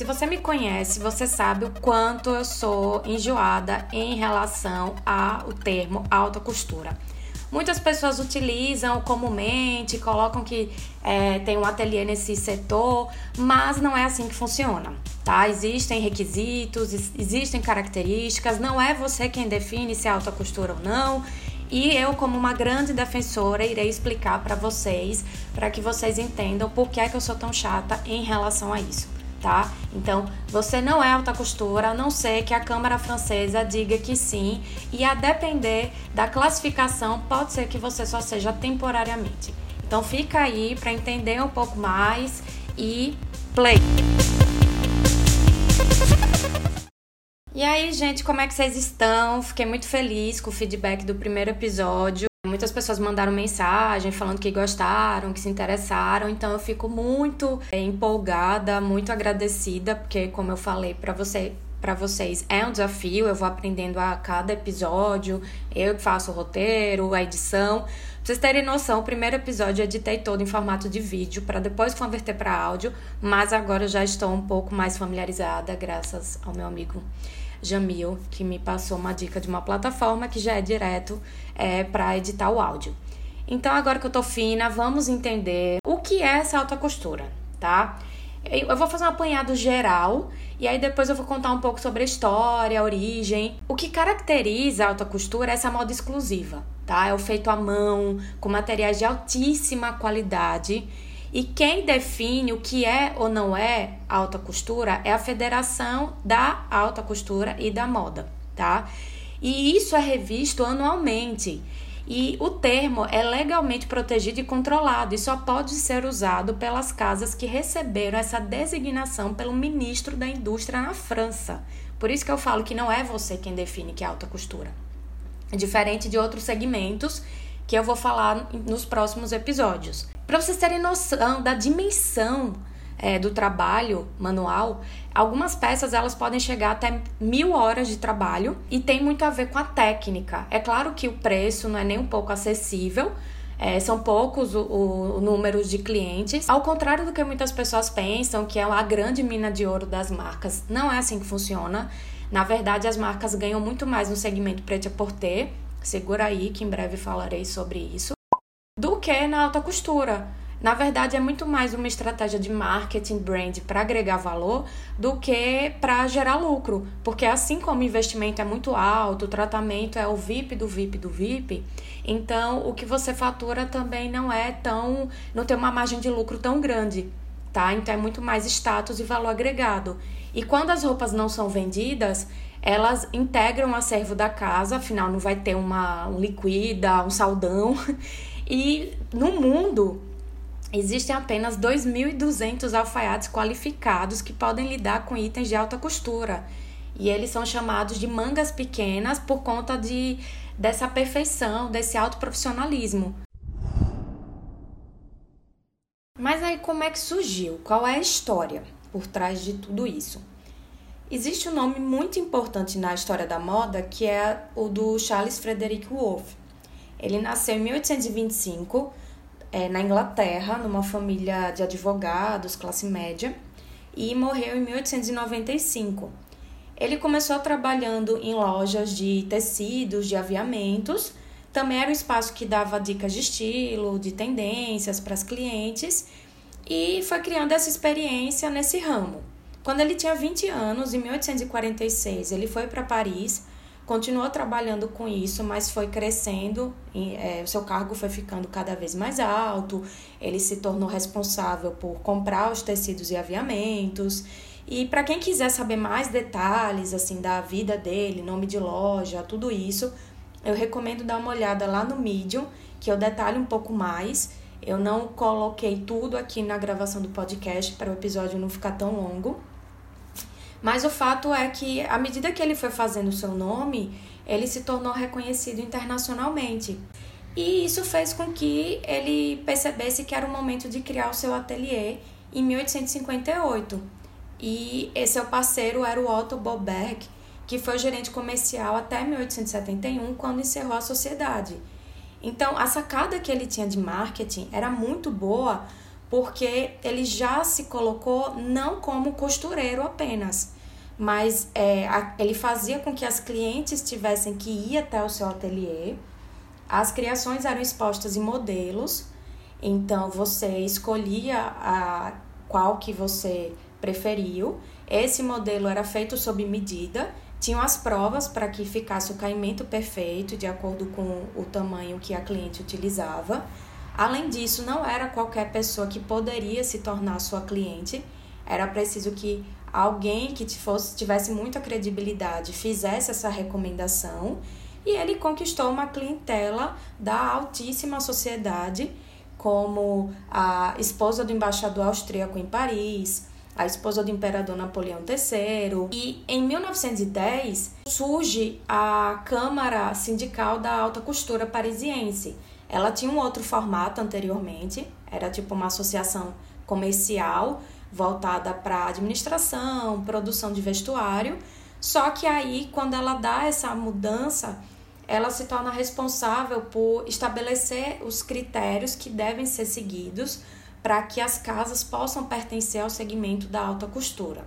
Se você me conhece, você sabe o quanto eu sou enjoada em relação ao termo alta costura. Muitas pessoas utilizam comumente, colocam que é, tem um ateliê nesse setor, mas não é assim que funciona, tá? Existem requisitos, existem características, não é você quem define se é alta costura ou não. E eu, como uma grande defensora, irei explicar para vocês, para que vocês entendam por que é que eu sou tão chata em relação a isso, tá? Então, você não é alta costura, a não ser que a Câmara Francesa diga que sim, e a depender da classificação, pode ser que você só seja temporariamente. Então, fica aí para entender um pouco mais e play! E aí, gente, como é que vocês estão? Fiquei muito feliz com o feedback do primeiro episódio. Muitas pessoas mandaram mensagem falando que gostaram, que se interessaram, então eu fico muito é, empolgada, muito agradecida, porque como eu falei para você, para vocês é um desafio, eu vou aprendendo a cada episódio, eu que faço o roteiro, a edição. Pra vocês terem noção, o primeiro episódio eu editei todo em formato de vídeo para depois converter para áudio, mas agora eu já estou um pouco mais familiarizada graças ao meu amigo Jamil, que me passou uma dica de uma plataforma que já é direto é, para editar o áudio. Então, agora que eu tô fina, vamos entender o que é essa alta costura, tá? Eu vou fazer um apanhado geral e aí depois eu vou contar um pouco sobre a história, a origem. O que caracteriza a alta costura é essa moda exclusiva, tá? É o feito à mão, com materiais de altíssima qualidade e quem define o que é ou não é alta costura é a Federação da Alta Costura e da Moda, tá? E isso é revisto anualmente. E o termo é legalmente protegido e controlado e só pode ser usado pelas casas que receberam essa designação pelo ministro da Indústria na França. Por isso que eu falo que não é você quem define que é alta costura. Diferente de outros segmentos que eu vou falar nos próximos episódios. Para vocês terem noção da dimensão é, do trabalho manual, algumas peças elas podem chegar até mil horas de trabalho e tem muito a ver com a técnica. É claro que o preço não é nem um pouco acessível, é, são poucos o, o, número de clientes. Ao contrário do que muitas pessoas pensam, que é a grande mina de ouro das marcas, não é assim que funciona. Na verdade, as marcas ganham muito mais no segmento preto a porter segura aí que em breve falarei sobre isso, do que na alta costura. Na verdade, é muito mais uma estratégia de marketing brand para agregar valor do que para gerar lucro. Porque assim como o investimento é muito alto, o tratamento é o VIP do VIP do VIP, então o que você fatura também não é tão. não tem uma margem de lucro tão grande. Tá? Então é muito mais status e valor agregado. E quando as roupas não são vendidas, elas integram o acervo da casa, afinal não vai ter uma, um liquida, um saldão. E no mundo existem apenas 2.200 alfaiates qualificados que podem lidar com itens de alta costura. E eles são chamados de mangas pequenas por conta de, dessa perfeição, desse alto profissionalismo. Mas aí como é que surgiu? Qual é a história por trás de tudo isso? Existe um nome muito importante na história da moda que é o do Charles Frederick Wolff. Ele nasceu em 1825 é, na Inglaterra, numa família de advogados, classe média, e morreu em 1895. Ele começou trabalhando em lojas de tecidos, de aviamentos. Também era um espaço que dava dicas de estilo, de tendências para as clientes e foi criando essa experiência nesse ramo. Quando ele tinha 20 anos, em 1846, ele foi para Paris, continuou trabalhando com isso, mas foi crescendo, e, é, o seu cargo foi ficando cada vez mais alto, ele se tornou responsável por comprar os tecidos e aviamentos. E para quem quiser saber mais detalhes assim da vida dele, nome de loja, tudo isso, eu recomendo dar uma olhada lá no Medium, que eu detalho um pouco mais. Eu não coloquei tudo aqui na gravação do podcast para o episódio não ficar tão longo. Mas o fato é que, à medida que ele foi fazendo o seu nome, ele se tornou reconhecido internacionalmente. E isso fez com que ele percebesse que era o momento de criar o seu ateliê em 1858. E seu parceiro era o Otto Boberg, que foi gerente comercial até 1871, quando encerrou a sociedade. Então, a sacada que ele tinha de marketing era muito boa porque ele já se colocou não como costureiro apenas, mas é, a, ele fazia com que as clientes tivessem que ir até o seu ateliê. As criações eram expostas em modelos, então você escolhia a, qual que você preferiu. Esse modelo era feito sob medida, tinham as provas para que ficasse o caimento perfeito, de acordo com o tamanho que a cliente utilizava. Além disso, não era qualquer pessoa que poderia se tornar sua cliente, era preciso que alguém que fosse, tivesse muita credibilidade fizesse essa recomendação e ele conquistou uma clientela da altíssima sociedade, como a esposa do embaixador austríaco em Paris, a esposa do imperador Napoleão III. E em 1910 surge a Câmara Sindical da Alta Costura Parisiense. Ela tinha um outro formato anteriormente, era tipo uma associação comercial voltada para administração, produção de vestuário. Só que aí, quando ela dá essa mudança, ela se torna responsável por estabelecer os critérios que devem ser seguidos para que as casas possam pertencer ao segmento da alta costura.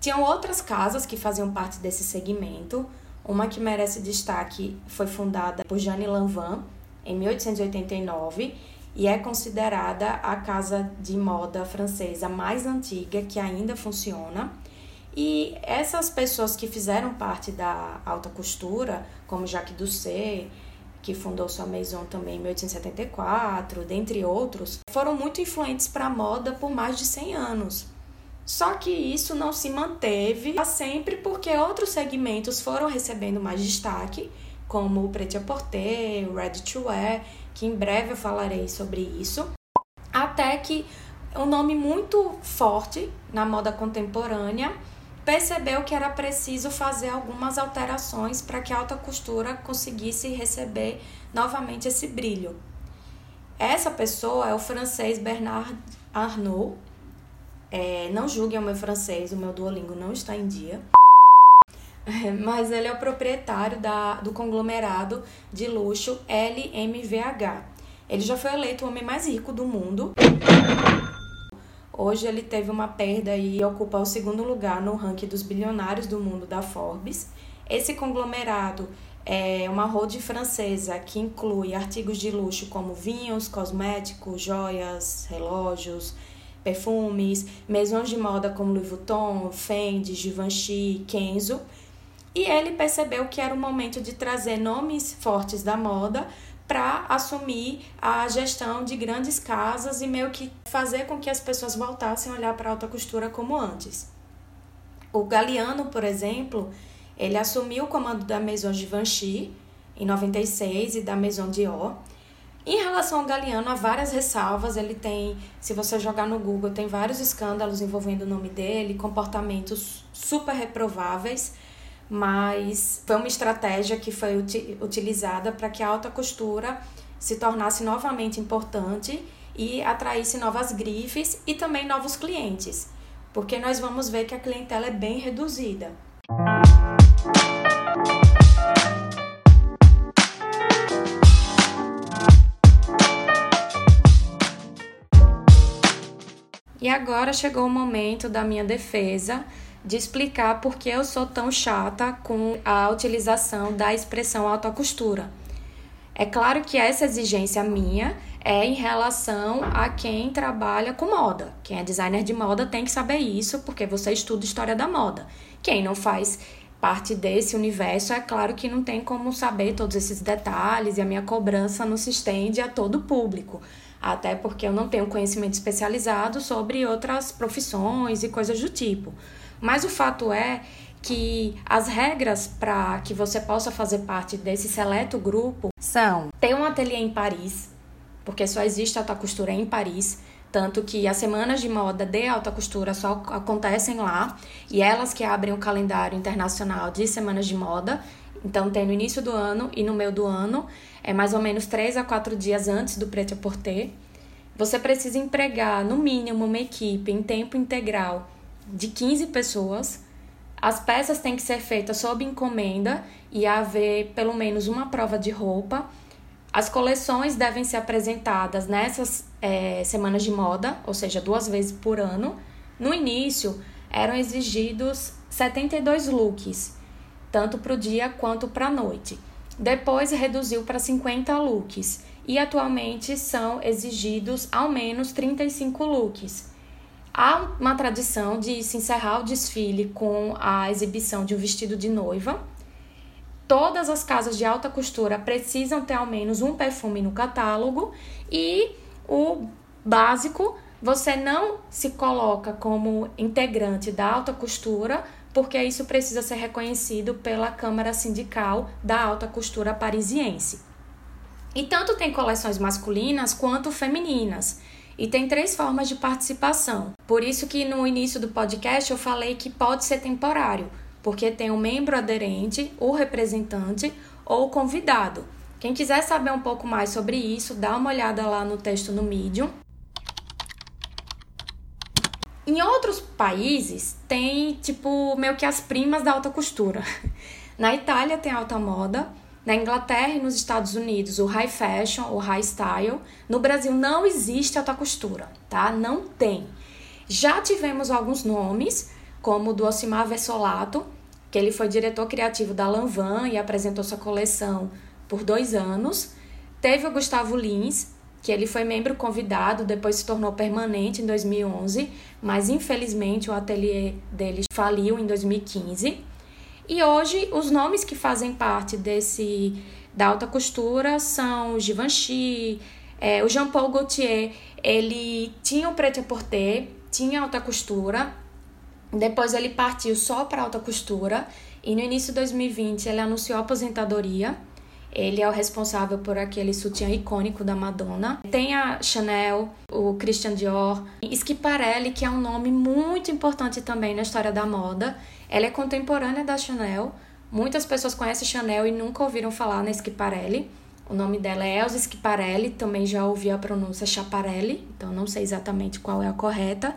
Tinham outras casas que faziam parte desse segmento. Uma que merece destaque foi fundada por Jeanne Lanvin em 1889 e é considerada a casa de moda francesa mais antiga que ainda funciona. E essas pessoas que fizeram parte da alta costura, como Jacques Doucet, que fundou sua maison também em 1874, dentre outros, foram muito influentes para a moda por mais de 100 anos. Só que isso não se manteve sempre porque outros segmentos foram recebendo mais destaque, como o prêt-à-porter, o ready-to-wear que em breve eu falarei sobre isso, até que um nome muito forte na moda contemporânea percebeu que era preciso fazer algumas alterações para que a alta costura conseguisse receber novamente esse brilho. Essa pessoa é o francês Bernard Arnault. É, não julguem o meu francês, o meu Duolingo não está em dia. mas ele é o proprietário da, do conglomerado de luxo LMVH. Ele já foi eleito o homem mais rico do mundo. Hoje ele teve uma perda e ocupa o segundo lugar no ranking dos bilionários do mundo da Forbes. Esse conglomerado é uma rede francesa que inclui artigos de luxo como vinhos, cosméticos, joias, relógios, perfumes, maisons de moda como Louis Vuitton, Fendi, Givenchy, Kenzo e ele percebeu que era o momento de trazer nomes fortes da moda para assumir a gestão de grandes casas e meio que fazer com que as pessoas voltassem a olhar para a alta costura como antes. O Galeano, por exemplo, ele assumiu o comando da Maison Givenchy em 96 e da Maison Dior. Em relação ao Galeano, há várias ressalvas. Ele tem, se você jogar no Google, tem vários escândalos envolvendo o nome dele, comportamentos super reprováveis mas foi uma estratégia que foi uti utilizada para que a alta costura se tornasse novamente importante e atraísse novas grifes e também novos clientes, porque nós vamos ver que a clientela é bem reduzida. E agora chegou o momento da minha defesa de explicar por que eu sou tão chata com a utilização da expressão alta costura. É claro que essa exigência minha é em relação a quem trabalha com moda. Quem é designer de moda tem que saber isso, porque você estuda história da moda. Quem não faz parte desse universo, é claro que não tem como saber todos esses detalhes e a minha cobrança não se estende a todo o público. Até porque eu não tenho conhecimento especializado sobre outras profissões e coisas do tipo. Mas o fato é que as regras para que você possa fazer parte desse seleto grupo são ter um ateliê em Paris, porque só existe alta costura em Paris, tanto que as semanas de moda de alta costura só acontecem lá, e elas que abrem o calendário internacional de semanas de moda. Então tem no início do ano e no meio do ano, é mais ou menos três a quatro dias antes do Preto Porter. Você precisa empregar no mínimo uma equipe em tempo integral de 15 pessoas. As peças têm que ser feitas sob encomenda e haver pelo menos uma prova de roupa. As coleções devem ser apresentadas nessas é, semanas de moda, ou seja, duas vezes por ano. No início, eram exigidos 72 looks, tanto para o dia quanto para a noite. Depois reduziu para 50 looks e atualmente são exigidos ao menos 35 looks. Há uma tradição de se encerrar o desfile com a exibição de um vestido de noiva. Todas as casas de alta costura precisam ter ao menos um perfume no catálogo e o básico, você não se coloca como integrante da alta costura, porque isso precisa ser reconhecido pela Câmara Sindical da Alta Costura Parisiense. E tanto tem coleções masculinas quanto femininas. E tem três formas de participação. Por isso que no início do podcast eu falei que pode ser temporário, porque tem o membro aderente, o representante ou o convidado. Quem quiser saber um pouco mais sobre isso, dá uma olhada lá no texto no Medium. Em outros países tem tipo meio que as primas da alta costura. Na Itália tem alta moda, na Inglaterra e nos Estados Unidos o high fashion ou high style. No Brasil não existe alta costura, tá? Não tem. Já tivemos alguns nomes, como o do Osimar Versolato, que ele foi diretor criativo da Lanvin e apresentou sua coleção por dois anos. Teve o Gustavo Lins, que ele foi membro convidado, depois se tornou permanente em 2011, mas infelizmente o ateliê dele faliu em 2015. E hoje os nomes que fazem parte desse da alta costura são o Givenchy, é, o Jean Paul Gaultier, ele tinha o preto à porter, tinha alta costura, depois ele partiu só para alta costura. E no início de 2020 ele anunciou aposentadoria. Ele é o responsável por aquele sutiã icônico da Madonna. Tem a Chanel, o Christian Dior, Schiaparelli, que é um nome muito importante também na história da moda. Ela é contemporânea da Chanel. Muitas pessoas conhecem Chanel e nunca ouviram falar na Schiaparelli. O nome dela é Elsa Schiaparelli, também já ouvi a pronúncia Chaparelli, então não sei exatamente qual é a correta,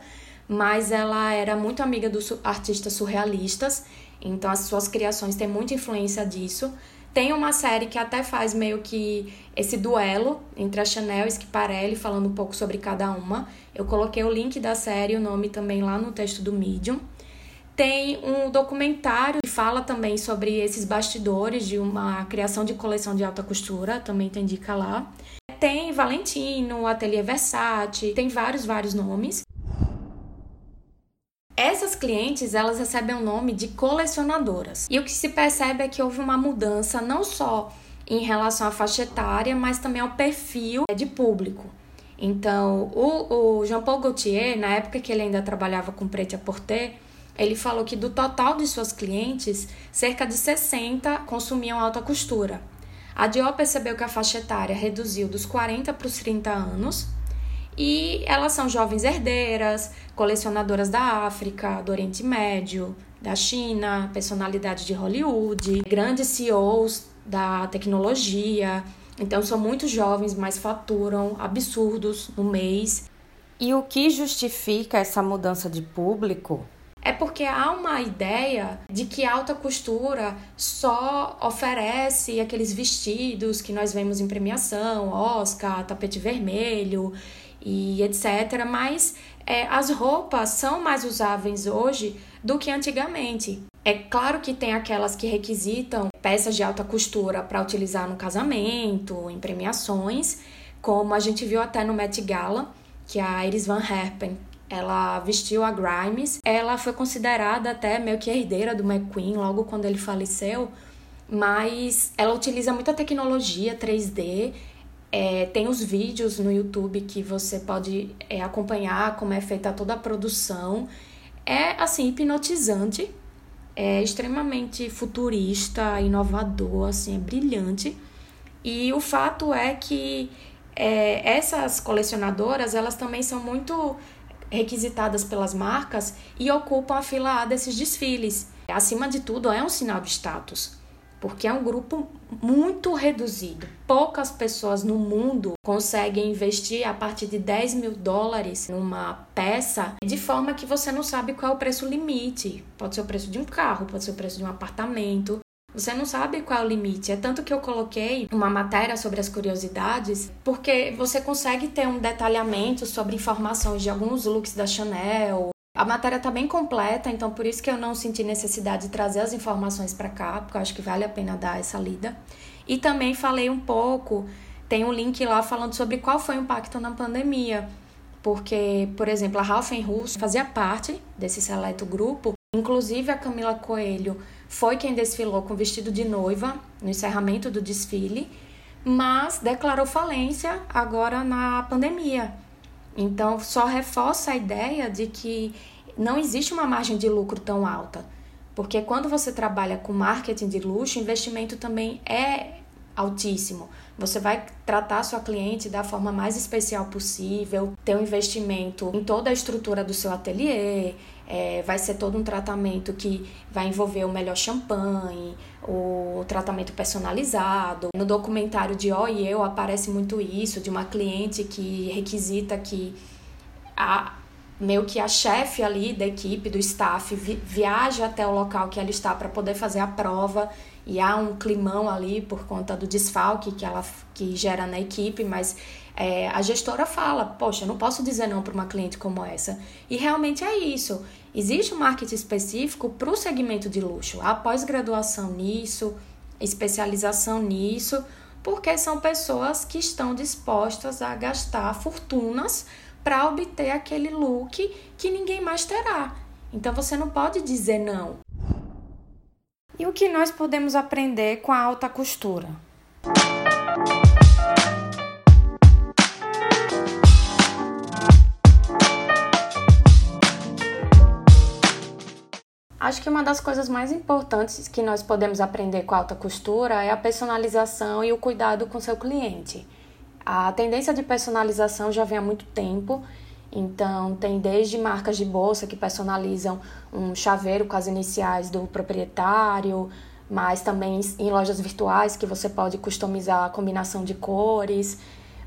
mas ela era muito amiga dos artistas surrealistas, então as suas criações têm muita influência disso. Tem uma série que até faz meio que esse duelo entre a Chanel e Schiaparelli, falando um pouco sobre cada uma. Eu coloquei o link da série e o nome também lá no texto do Medium. Tem um documentário que fala também sobre esses bastidores de uma criação de coleção de alta costura, também tem dica lá. Tem Valentino, Ateliê Versace, tem vários, vários nomes. Essas clientes, elas recebem o nome de colecionadoras. E o que se percebe é que houve uma mudança não só em relação à faixa etária, mas também ao perfil de público. Então, o, o Jean-Paul Gaultier, na época que ele ainda trabalhava com Preta Porter, ele falou que do total de suas clientes, cerca de 60 consumiam alta costura. A Dior percebeu que a faixa etária reduziu dos 40 para os 30 anos e elas são jovens herdeiras, colecionadoras da África, do Oriente Médio, da China, personalidades de Hollywood, grandes CEOs da tecnologia. Então são muito jovens, mas faturam absurdos no mês. E o que justifica essa mudança de público? É porque há uma ideia de que alta costura só oferece aqueles vestidos que nós vemos em premiação, Oscar, tapete vermelho, e etc. Mas é, as roupas são mais usáveis hoje do que antigamente. É claro que tem aquelas que requisitam peças de alta costura para utilizar no casamento, em premiações, como a gente viu até no Met Gala, que a Iris Van Herpen ela vestiu a Grimes. Ela foi considerada até meio que herdeira do McQueen logo quando ele faleceu, mas ela utiliza muita tecnologia 3D é, tem os vídeos no YouTube que você pode é, acompanhar como é feita toda a produção. É assim, hipnotizante, é extremamente futurista, inovador, assim, é brilhante. E o fato é que é, essas colecionadoras elas também são muito requisitadas pelas marcas e ocupam a fila A desses desfiles. Acima de tudo, é um sinal de status porque é um grupo muito reduzido. Poucas pessoas no mundo conseguem investir a partir de 10 mil dólares numa peça de forma que você não sabe qual é o preço limite. Pode ser o preço de um carro, pode ser o preço de um apartamento. Você não sabe qual é o limite. É tanto que eu coloquei uma matéria sobre as curiosidades, porque você consegue ter um detalhamento sobre informações de alguns looks da Chanel. A matéria está bem completa, então por isso que eu não senti necessidade de trazer as informações para cá, porque eu acho que vale a pena dar essa lida. E também falei um pouco, tem um link lá falando sobre qual foi o impacto na pandemia porque, por exemplo, a Ralph Russo fazia parte desse seleto grupo, inclusive a Camila Coelho foi quem desfilou com vestido de noiva no encerramento do desfile, mas declarou falência agora na pandemia. Então, só reforça a ideia de que não existe uma margem de lucro tão alta. Porque quando você trabalha com marketing de luxo, investimento também é altíssimo. Você vai tratar sua cliente da forma mais especial possível, ter um investimento em toda a estrutura do seu ateliê, é, vai ser todo um tratamento que vai envolver o melhor champanhe, o tratamento personalizado. No documentário de Ó e Eu aparece muito isso, de uma cliente que requisita que a meio que a chefe ali da equipe, do staff, vi, viaja até o local que ela está para poder fazer a prova e há um climão ali por conta do desfalque que ela que gera na equipe, mas é, a gestora fala, poxa, não posso dizer não para uma cliente como essa. E realmente é isso. Existe um marketing específico para o segmento de luxo, há pós-graduação nisso, especialização nisso, porque são pessoas que estão dispostas a gastar fortunas para obter aquele look que ninguém mais terá. Então você não pode dizer não. E o que nós podemos aprender com a alta costura? Acho que uma das coisas mais importantes que nós podemos aprender com a alta costura é a personalização e o cuidado com seu cliente. A tendência de personalização já vem há muito tempo então, tem desde marcas de bolsa que personalizam um chaveiro com as iniciais do proprietário, mas também em lojas virtuais que você pode customizar a combinação de cores.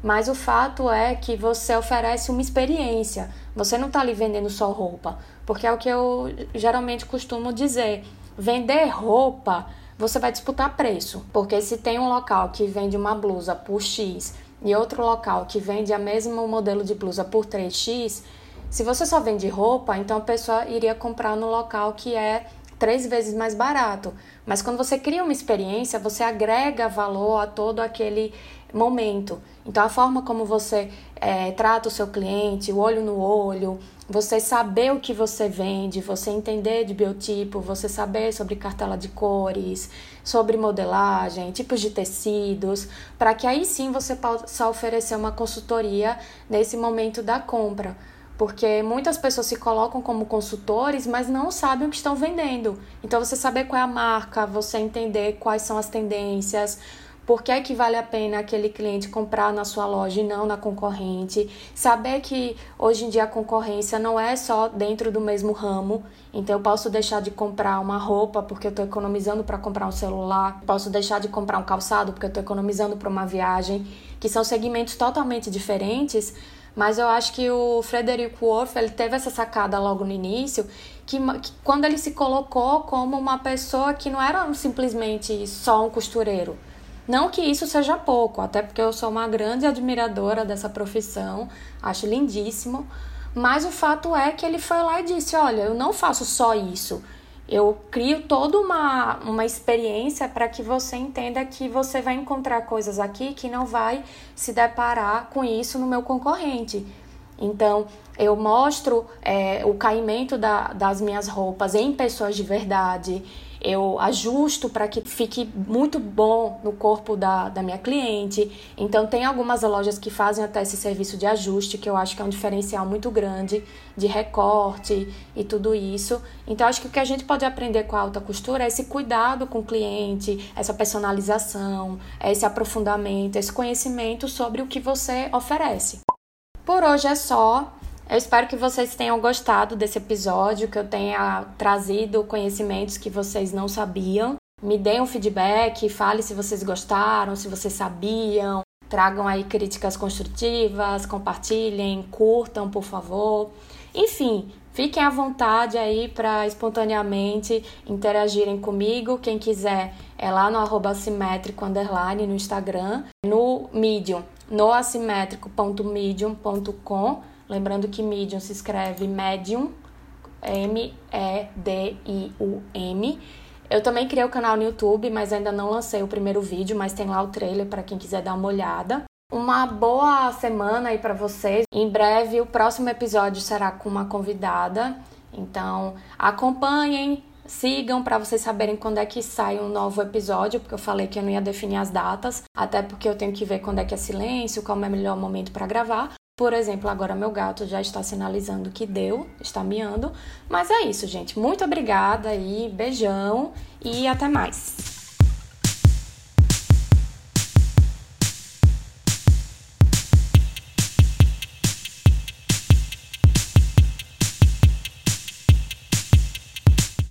Mas o fato é que você oferece uma experiência. Você não está ali vendendo só roupa, porque é o que eu geralmente costumo dizer. Vender roupa, você vai disputar preço, porque se tem um local que vende uma blusa por X e outro local que vende a mesmo modelo de blusa por 3x, se você só vende roupa, então a pessoa iria comprar no local que é três vezes mais barato. Mas quando você cria uma experiência, você agrega valor a todo aquele momento. Então, a forma como você é, trata o seu cliente, o olho no olho, você saber o que você vende, você entender de biotipo, você saber sobre cartela de cores, sobre modelagem, tipos de tecidos, para que aí sim você possa oferecer uma consultoria nesse momento da compra. Porque muitas pessoas se colocam como consultores, mas não sabem o que estão vendendo. Então, você saber qual é a marca, você entender quais são as tendências, por que, é que vale a pena aquele cliente comprar na sua loja e não na concorrente? Saber que hoje em dia a concorrência não é só dentro do mesmo ramo, então eu posso deixar de comprar uma roupa porque eu estou economizando para comprar um celular, posso deixar de comprar um calçado porque eu estou economizando para uma viagem, que são segmentos totalmente diferentes. Mas eu acho que o Frederico Wolff ele teve essa sacada logo no início, que, que quando ele se colocou como uma pessoa que não era simplesmente só um costureiro, não que isso seja pouco, até porque eu sou uma grande admiradora dessa profissão, acho lindíssimo, mas o fato é que ele foi lá e disse: Olha, eu não faço só isso. Eu crio toda uma, uma experiência para que você entenda que você vai encontrar coisas aqui que não vai se deparar com isso no meu concorrente. Então, eu mostro é, o caimento da, das minhas roupas em pessoas de verdade, eu ajusto para que fique muito bom no corpo da, da minha cliente. Então, tem algumas lojas que fazem até esse serviço de ajuste, que eu acho que é um diferencial muito grande de recorte e tudo isso. Então, acho que o que a gente pode aprender com a alta costura é esse cuidado com o cliente, essa personalização, esse aprofundamento, esse conhecimento sobre o que você oferece. Por hoje é só. Eu espero que vocês tenham gostado desse episódio, que eu tenha trazido conhecimentos que vocês não sabiam. Me deem um feedback, fale se vocês gostaram, se vocês sabiam. Tragam aí críticas construtivas, compartilhem, curtam, por favor. Enfim, Fiquem à vontade aí para espontaneamente interagirem comigo. Quem quiser é lá no arroba underline no Instagram, no Medium, no assimétrico.medium.com. Lembrando que Medium se escreve Medium, M-E-D-I-U-M. Eu também criei o canal no YouTube, mas ainda não lancei o primeiro vídeo, mas tem lá o trailer para quem quiser dar uma olhada. Uma boa semana aí para vocês. Em breve o próximo episódio será com uma convidada. Então, acompanhem, sigam para vocês saberem quando é que sai um novo episódio, porque eu falei que eu não ia definir as datas, até porque eu tenho que ver quando é que é silêncio, qual é o melhor momento para gravar. Por exemplo, agora meu gato já está sinalizando que deu, está miando. Mas é isso, gente. Muito obrigada e beijão e até mais.